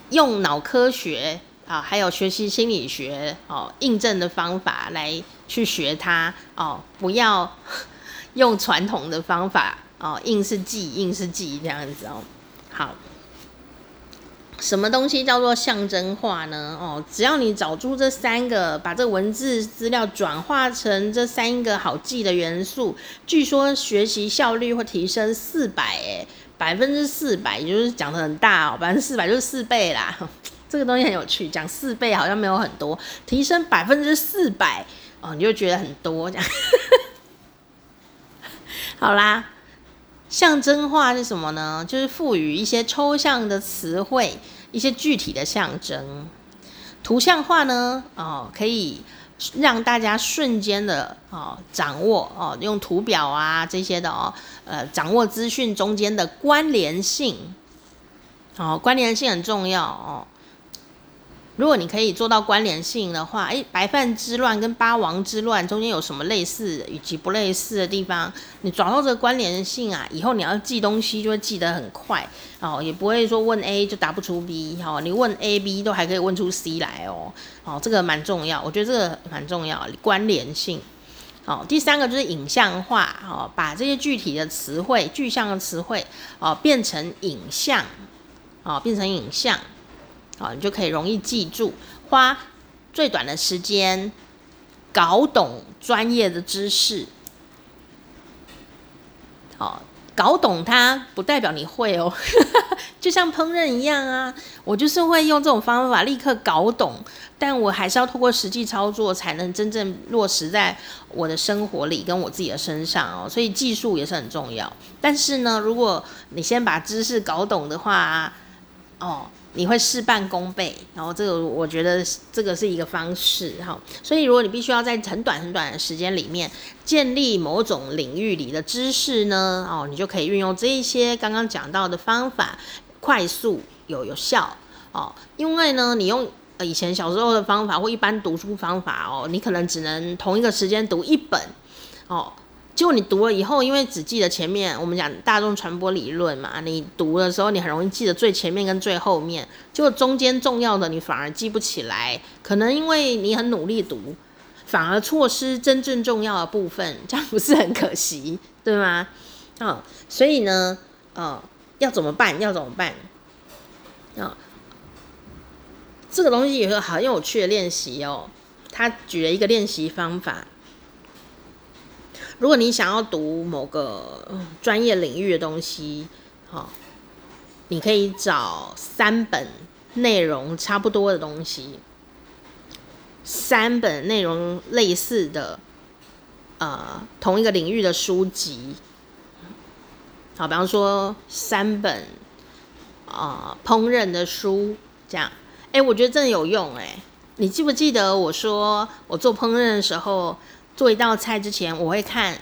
用脑科学啊，还有学习心理学哦，印证的方法来去学它哦，不要 (laughs) 用传统的方法。哦，硬是记，硬是记这样子哦。好，什么东西叫做象征化呢？哦，只要你找出这三个，把这文字资料转化成这三个好记的元素，据说学习效率会提升四百，诶，百分之四百，也就是讲得很大哦，百分之四百就是四倍啦。(laughs) 这个东西很有趣，讲四倍好像没有很多，提升百分之四百哦，你就觉得很多这样。(laughs) 好啦。象征化是什么呢？就是赋予一些抽象的词汇，一些具体的象征。图像化呢，哦，可以让大家瞬间的哦掌握哦，用图表啊这些的哦，呃，掌握资讯中间的关联性。哦，关联性很重要哦。如果你可以做到关联性的话，诶，白饭之乱跟八王之乱中间有什么类似以及不类似的地方？你找到这个关联性啊，以后你要记东西就会记得很快哦，也不会说问 A 就答不出 B 哦，你问 A、B 都还可以问出 C 来哦。哦，这个蛮重要，我觉得这个蛮重要，关联性。哦，第三个就是影像化哦，把这些具体的词汇、具象的词汇哦变成影像，哦变成影像。好，你就可以容易记住，花最短的时间搞懂专业的知识。好，搞懂它不代表你会哦，(laughs) 就像烹饪一样啊，我就是会用这种方法立刻搞懂，但我还是要透过实际操作才能真正落实在我的生活里跟我自己的身上哦，所以技术也是很重要。但是呢，如果你先把知识搞懂的话，哦。你会事半功倍，然后这个我觉得这个是一个方式哈。所以如果你必须要在很短很短的时间里面建立某种领域里的知识呢，哦，你就可以运用这一些刚刚讲到的方法，快速有有效哦。因为呢，你用呃以前小时候的方法或一般读书方法哦，你可能只能同一个时间读一本哦。结果你读了以后，因为只记得前面，我们讲大众传播理论嘛，你读的时候你很容易记得最前面跟最后面，结果中间重要的你反而记不起来，可能因为你很努力读，反而错失真正重要的部分，这样不是很可惜，对吗？哦，所以呢，哦，要怎么办？要怎么办？哦，这个东西有个很有趣的练习哦，他举了一个练习方法。如果你想要读某个专业领域的东西，好，你可以找三本内容差不多的东西，三本内容类似的，呃，同一个领域的书籍，好，比方说三本、呃、烹饪的书，这样，哎，我觉得真的有用，哎，你记不记得我说我做烹饪的时候？做一道菜之前，我会看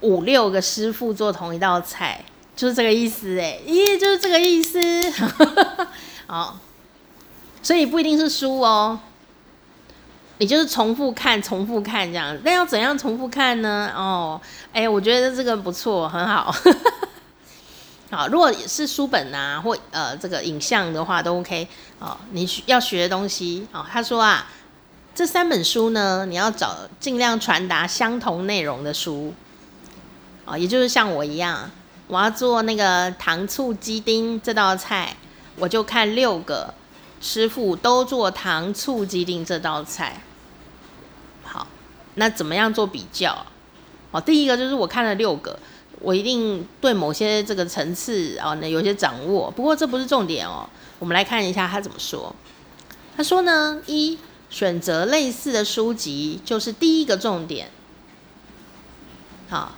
五六个师傅做同一道菜，就是这个意思哎，咦，就是这个意思。(laughs) 好，所以不一定是书哦，你就是重复看、重复看这样。那要怎样重复看呢？哦，哎，我觉得这个不错，很好。(laughs) 好，如果是书本啊，或呃这个影像的话都 OK。哦，你要学的东西哦，他说啊。这三本书呢，你要找尽量传达相同内容的书，哦，也就是像我一样，我要做那个糖醋鸡丁这道菜，我就看六个师傅都做糖醋鸡丁这道菜。好，那怎么样做比较？哦，第一个就是我看了六个，我一定对某些这个层次哦，那有些掌握。不过这不是重点哦，我们来看一下他怎么说。他说呢，一。选择类似的书籍就是第一个重点，好，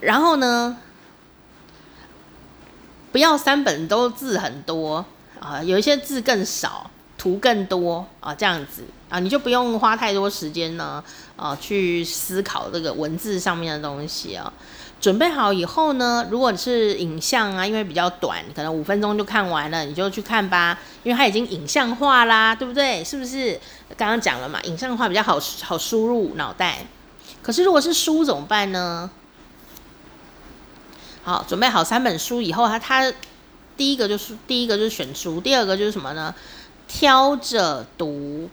然后呢，不要三本都字很多啊，有一些字更少，图更多啊，这样子啊，你就不用花太多时间呢，啊，去思考这个文字上面的东西啊。准备好以后呢，如果是影像啊，因为比较短，可能五分钟就看完了，你就去看吧，因为它已经影像化啦，对不对？是不是？刚刚讲了嘛，影像化比较好好输入脑袋。可是如果是书怎么办呢？好，准备好三本书以后，它它第一个就是第一个就是选书，第二个就是什么呢？挑着读。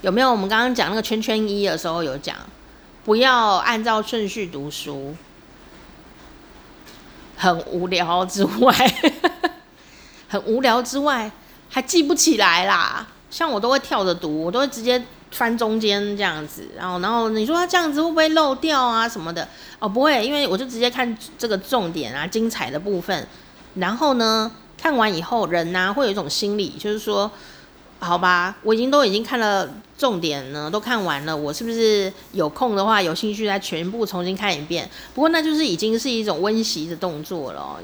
有没有？我们刚刚讲那个圈圈一的时候有讲，不要按照顺序读书。很无聊之外，(laughs) 很无聊之外，还记不起来啦。像我都会跳着读，我都会直接翻中间这样子。然后，然后你说他这样子会不会漏掉啊什么的？哦，不会，因为我就直接看这个重点啊，精彩的部分。然后呢，看完以后，人呢、会有一种心理，就是说，好吧，我已经都已经看了重点呢，都看完了，我是不是有空的话，有兴趣再全部重新看一遍？不过那就是已经是一种温习的动作了，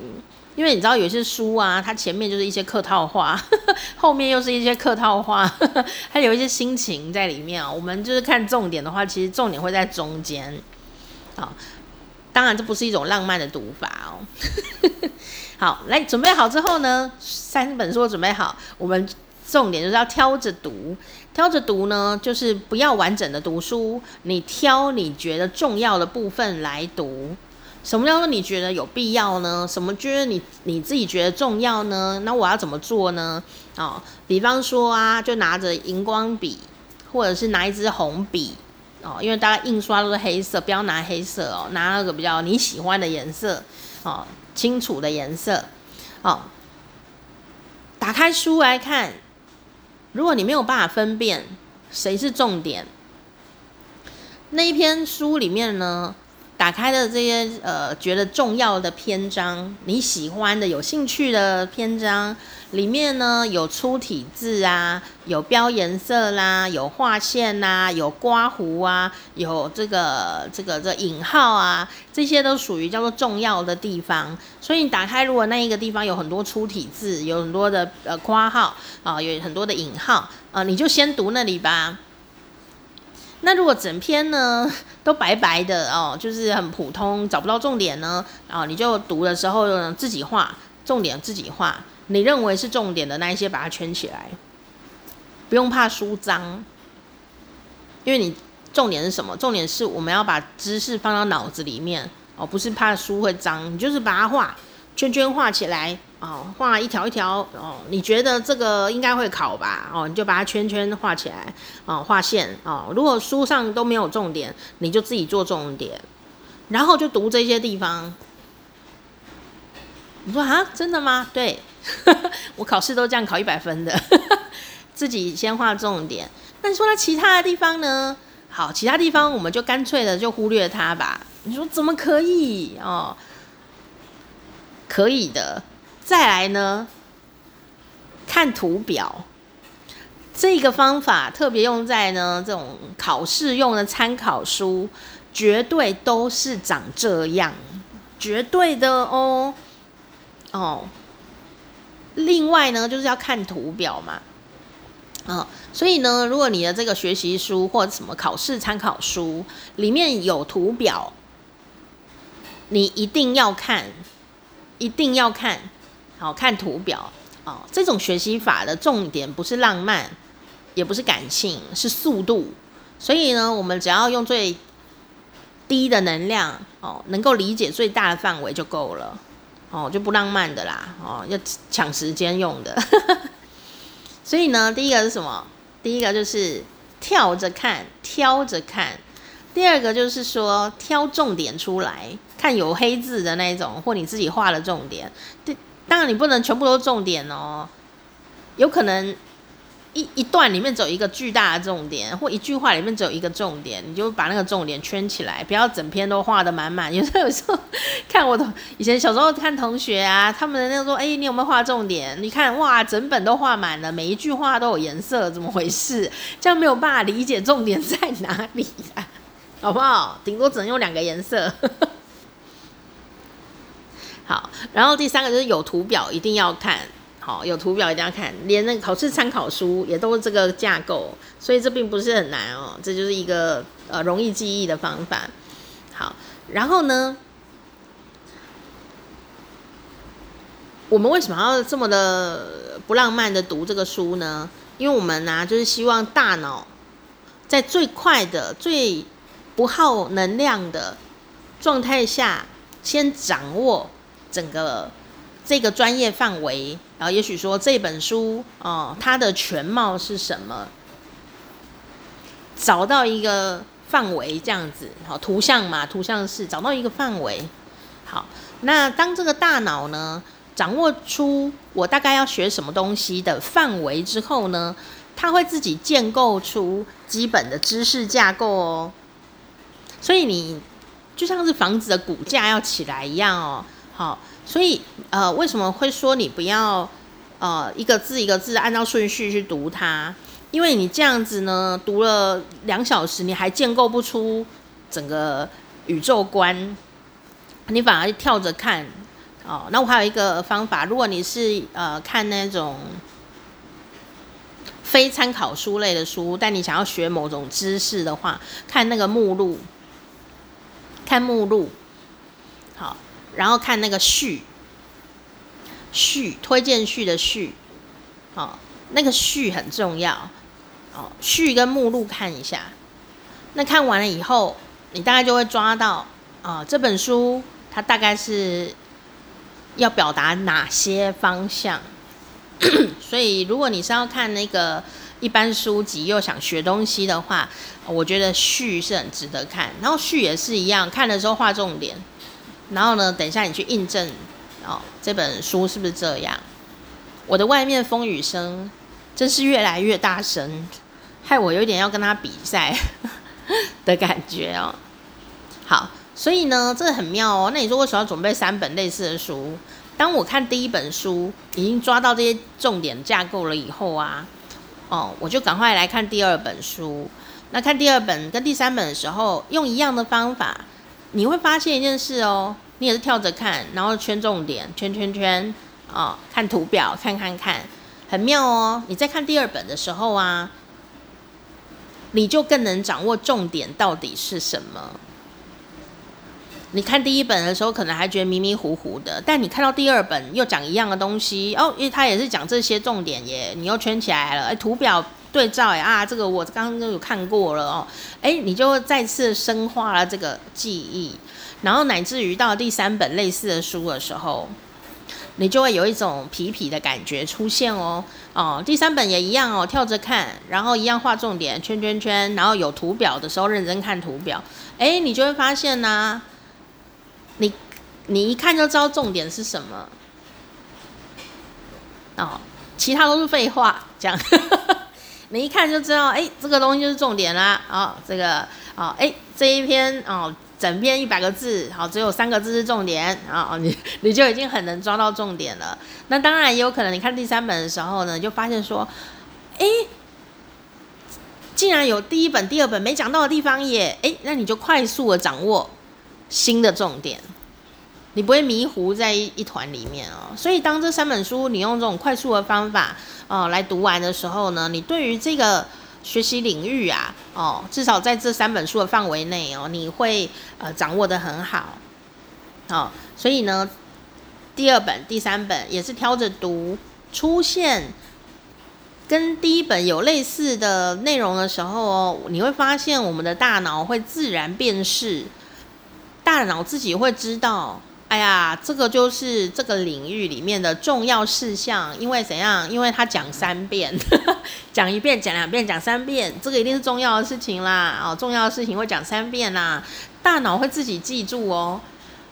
因为你知道有些书啊，它前面就是一些客套话，(laughs) 后面又是一些客套话，(laughs) 还有一些心情在里面啊。我们就是看重点的话，其实重点会在中间。好，当然这不是一种浪漫的读法哦。(laughs) 好，来准备好之后呢，三本书准备好，我们。重点就是要挑着读，挑着读呢，就是不要完整的读书，你挑你觉得重要的部分来读。什么叫做你觉得有必要呢？什么觉得你你自己觉得重要呢？那我要怎么做呢？哦，比方说啊，就拿着荧光笔，或者是拿一支红笔哦，因为大家印刷都是黑色，不要拿黑色哦，拿那个比较你喜欢的颜色哦，清楚的颜色哦，打开书来看。如果你没有办法分辨谁是重点，那一篇书里面呢，打开的这些呃觉得重要的篇章，你喜欢的、有兴趣的篇章里面呢，有粗体字啊，有标颜色啦，有画线呐，有刮胡啊，有这个这个这、引号啊，这些都属于叫做重要的地方。所以你打开，如果那一个地方有很多粗体字，有很多的呃括号啊，有很多的引号啊、你就先读那里吧。那如果整篇呢 (laughs) 都白白的哦，就是很普通，找不到重点呢，啊、哦，你就读的时候自己画重点，自己画，你认为是重点的那一些把它圈起来，不用怕书脏，因为你重点是什么？重点是我们要把知识放到脑子里面哦，不是怕书会脏，你就是把它画圈圈画起来。哦，画一条一条哦，你觉得这个应该会考吧？哦，你就把它圈圈画起来，哦，画线哦。如果书上都没有重点，你就自己做重点，然后就读这些地方。你说啊，真的吗？对，(laughs) 我考试都这样考一百分的，(laughs) 自己先画重点。那你说那其他的地方呢？好，其他地方我们就干脆的就忽略它吧。你说怎么可以？哦，可以的。再来呢，看图表，这个方法特别用在呢这种考试用的参考书，绝对都是长这样，绝对的哦哦。另外呢，就是要看图表嘛，啊、所以呢，如果你的这个学习书或者什么考试参考书里面有图表，你一定要看，一定要看。好，看图表哦，这种学习法的重点不是浪漫，也不是感性，是速度。所以呢，我们只要用最低的能量哦，能够理解最大的范围就够了哦，就不浪漫的啦哦，要抢时间用的。(laughs) 所以呢，第一个是什么？第一个就是跳着看，挑着看。第二个就是说挑重点出来，看有黑字的那种，或你自己画的重点。对。当然，你不能全部都重点哦，有可能一一段里面只有一个巨大的重点，或一句话里面只有一个重点，你就把那个重点圈起来，不要整篇都画的满满。有时候有时候看我的以前小时候看同学啊，他们那个说，哎，你有没有画重点？你看哇，整本都画满了，每一句话都有颜色，怎么回事？这样没有办法理解重点在哪里啊，好不好？顶多只能用两个颜色。好，然后第三个就是有图表一定要看，好，有图表一定要看，连那个考试参考书也都是这个架构，所以这并不是很难哦，这就是一个呃容易记忆的方法。好，然后呢，我们为什么要这么的不浪漫的读这个书呢？因为我们呢、啊，就是希望大脑在最快的、最不耗能量的状态下，先掌握。整个这个专业范围，然后也许说这本书哦，它的全貌是什么？找到一个范围这样子，好，图像嘛，图像是找到一个范围。好，那当这个大脑呢，掌握出我大概要学什么东西的范围之后呢，它会自己建构出基本的知识架构哦。所以你就像是房子的骨架要起来一样哦。好，所以呃，为什么会说你不要呃一个字一个字按照顺序去读它，因为你这样子呢，读了两小时，你还建构不出整个宇宙观，你反而跳着看。哦，那我还有一个方法，如果你是呃看那种非参考书类的书，但你想要学某种知识的话，看那个目录，看目录，好，然后看那个序，序推荐序的序，好，那个序很重要，哦，序跟目录看一下，那看完了以后，你大概就会抓到啊，这本书它大概是。要表达哪些方向？(clears throat) 所以，如果你是要看那个一般书籍又想学东西的话，我觉得序是很值得看。然后序也是一样，看的时候画重点。然后呢，等一下你去印证哦，这本书是不是这样？我的外面风雨声真是越来越大声，害我有点要跟他比赛的感觉哦。好。所以呢，这很妙哦。那你说为什么要准备三本类似的书？当我看第一本书已经抓到这些重点架构了以后啊，哦，我就赶快来看第二本书。那看第二本跟第三本的时候，用一样的方法，你会发现一件事哦，你也是跳着看，然后圈重点，圈圈圈，哦，看图表，看看看，很妙哦。你在看第二本的时候啊，你就更能掌握重点到底是什么。你看第一本的时候，可能还觉得迷迷糊糊的，但你看到第二本又讲一样的东西哦，因为他也是讲这些重点耶，你又圈起来了，哎，图表对照哎啊，这个我刚刚都有看过了哦，哎，你就再次深化了这个记忆，然后乃至于到第三本类似的书的时候，你就会有一种皮皮的感觉出现哦，哦，第三本也一样哦，跳着看，然后一样画重点，圈圈圈，然后有图表的时候认真看图表，哎，你就会发现呢、你你一看就知道重点是什么。哦，其他都是废话。这样，你一看就知道，哎，这个东西就是重点啦。哦，这个，哦，哎，这一篇哦，整篇一百个字，好，只有三个字是重点啊，你你就已经很能抓到重点了。那当然也有可能，你看第三本的时候呢，就发现说，哎，竟然有第一本、第二本没讲到的地方耶，哎，那你就快速的掌握。新的重点，你不会迷糊在一一团里面哦。所以当这三本书你用这种快速的方法哦来读完的时候呢，你对于这个学习领域啊哦，至少在这三本书的范围内哦，你会呃掌握得很好。哦，所以呢，第二本、第三本也是挑着读，出现跟第一本有类似的内容的时候哦，你会发现我们的大脑会自然辨识。大脑自己会知道，哎呀，这个就是这个领域里面的重要事项，因为怎样？因为他讲三遍，(laughs) 讲一遍，讲两遍，讲三遍，这个一定是重要的事情啦。哦，重要的事情会讲三遍啦，大脑会自己记住哦，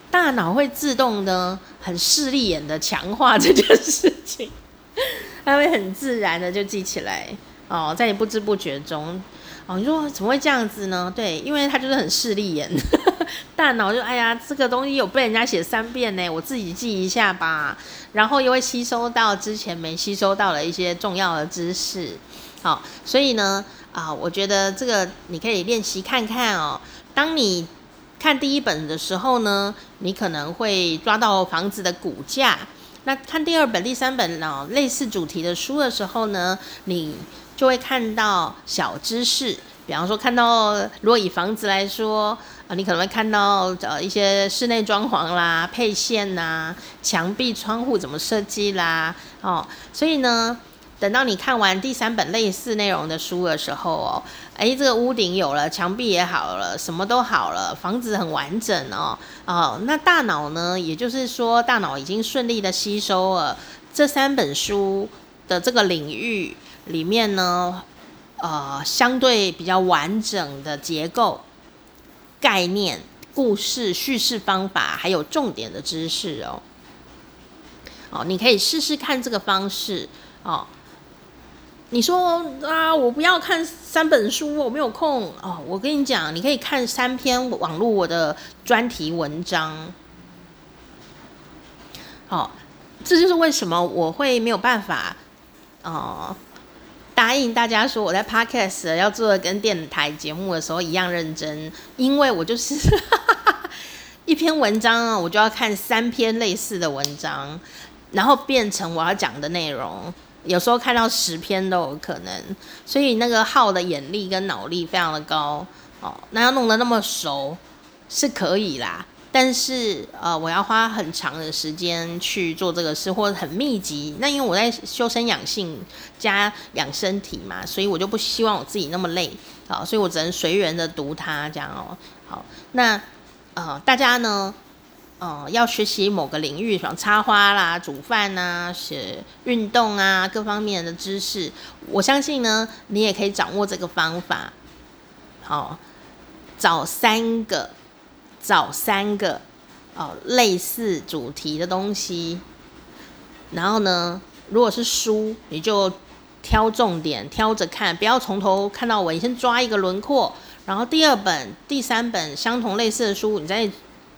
大脑会自动的很势利眼的强化这件事情，(laughs) 它会很自然的就记起来哦，在你不知不觉中。哦，你说怎么会这样子呢？对，因为他就是很势利眼，大脑就哎呀，这个东西有被人家写三遍呢，我自己记一下吧。然后又会吸收到之前没吸收到的一些重要的知识。好，所以呢，啊，我觉得这个你可以练习看看哦。当你看第一本的时候呢，你可能会抓到房子的骨架。那看第二本、第三本呢，类似主题的书的时候呢，你。就会看到小知识，比方说看到，如果以房子来说，啊，你可能会看到呃一些室内装潢啦、配线呐、墙壁、窗户怎么设计啦，哦，所以呢，等到你看完第三本类似内容的书的时候哦，诶，这个屋顶有了，墙壁也好了，什么都好了，房子很完整哦，哦，那大脑呢，也就是说，大脑已经顺利的吸收了这三本书的这个领域。里面呢，呃，相对比较完整的结构、概念、故事、叙事方法，还有重点的知识哦。哦，你可以试试看这个方式哦。你说啊，我不要看三本书，我没有空哦。我跟你讲，你可以看三篇网络我的专题文章。好，哦，这就是为什么我会没有办法，呃，答应大家说我在 Podcast 要做的跟电台节目的时候一样认真，因为我就是 (laughs) 一篇文章啊，我就要看三篇类似的文章，然后变成我要讲的内容，有时候看到十篇都有可能，所以那个号的眼力跟脑力非常的高哦，那要弄得那么熟是可以啦。但是，呃，我要花很长的时间去做这个事，或者很密集。那因为我在修身养性加养身体嘛，所以我就不希望我自己那么累啊，所以我只能随缘的读它这样哦。好，那呃，大家呢，呃，要学习某个领域，像插花啦、煮饭呐、写运动啊，各方面的知识，我相信呢，你也可以掌握这个方法。好，找三个。找三个哦类似主题的东西，然后呢，如果是书，你就挑重点，挑着看，不要从头看到尾，你先抓一个轮廓。然后第二本、第三本相同类似的书，你再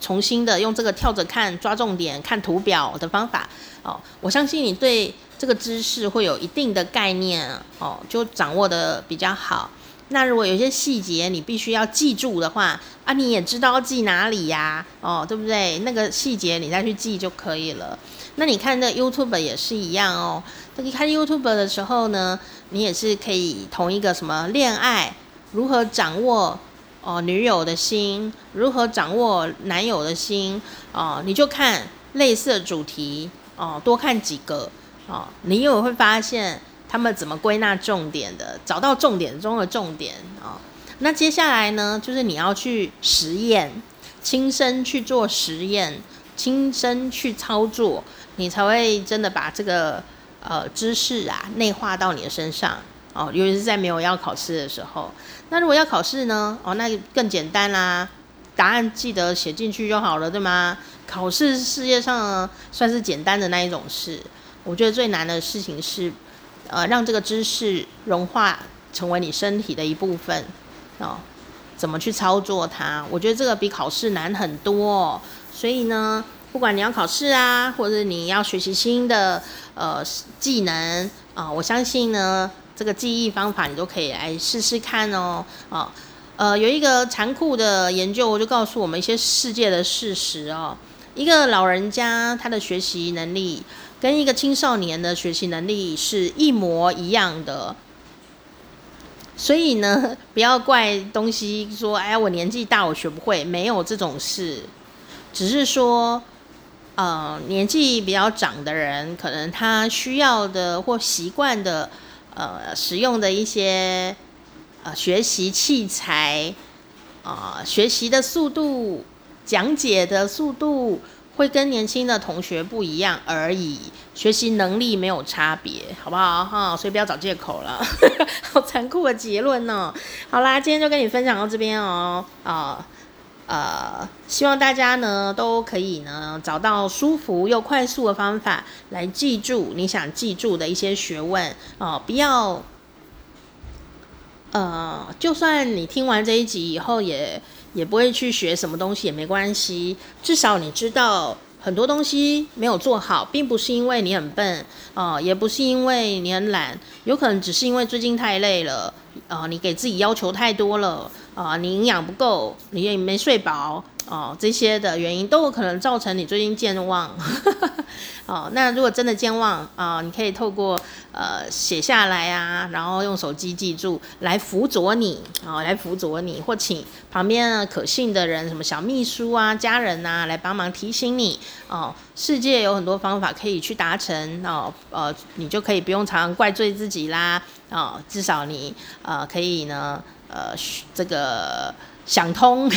重新的用这个跳着看、抓重点、看图表的方法哦。我相信你对这个知识会有一定的概念哦，就掌握的比较好。那如果有些细节你必须要记住的话，啊，你也知道记哪里呀？哦，对不对？那个细节你再去记就可以了。那你看那 YouTube 也是一样哦。那你看 YouTube 的时候呢，你也是可以同一个什么恋爱，如何掌握哦女友的心，如何掌握男友的心哦，你就看类似的主题哦，多看几个哦，你又会发现。他们怎么归纳重点的？找到重点中的重点啊、哦！那接下来呢，就是你要去实验，亲身去做实验，亲身去操作，你才会真的把这个呃知识啊内化到你的身上哦。尤其是在没有要考试的时候，那如果要考试呢？哦，那更简单啦，答案记得写进去就好了，对吗？考试世界上算是简单的那一种事，我觉得最难的事情是。呃，让这个知识融化成为你身体的一部分哦。怎么去操作它？我觉得这个比考试难很多。所以呢，不管你要考试啊，或者你要学习新的呃技能啊，我相信呢，这个记忆方法你都可以来试试看哦。哦，呃，有一个残酷的研究，我就告诉我们一些世界的事实哦。一个老人家他的学习能力。跟一个青少年的学习能力是一模一样的，所以呢，不要怪东西说，哎，我年纪大，我学不会，没有这种事，只是说，呃，年纪比较长的人，可能他需要的或习惯的，呃，使用的一些，呃，学习器材，啊、学习的速度，讲解的速度。会跟年轻的同学不一样而已，学习能力没有差别，好不好哈？所以不要找借口了，(laughs) 好残酷的结论呢、哦。好啦，今天就跟你分享到这边哦。啊呃，呃，希望大家呢都可以呢找到舒服又快速的方法来记住你想记住的一些学问哦。不要，呃，就算你听完这一集以后。也也不会去学什么东西也没关系，至少你知道很多东西没有做好，并不是因为你很笨啊、也不是因为你很懒，有可能只是因为最近太累了啊、你给自己要求太多了啊、你营养不够，你也没睡饱。哦，这些的原因都有可能造成你最近健忘。(laughs) 哦，那如果真的健忘啊、哦，你可以透过呃写下来啊，然后用手机记住来辅佐你啊、哦，来辅佐你，或请旁边可信的人，什么小秘书啊、家人、啊，来帮忙提醒你哦。世界有很多方法可以去达成哦，呃，你就可以不用常常怪罪自己啦。哦，至少你呃可以呢，呃，这个。想通，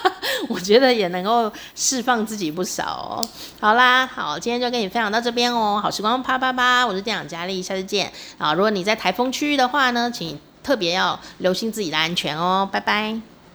(laughs) 我觉得也能够释放自己不少哦。好啦，好，今天就跟你分享到这边哦。好时光啪啪啪，我是店长佳丽，下次见啊！如果你在台风区域的话呢，请特别要留心自己的安全哦。拜拜。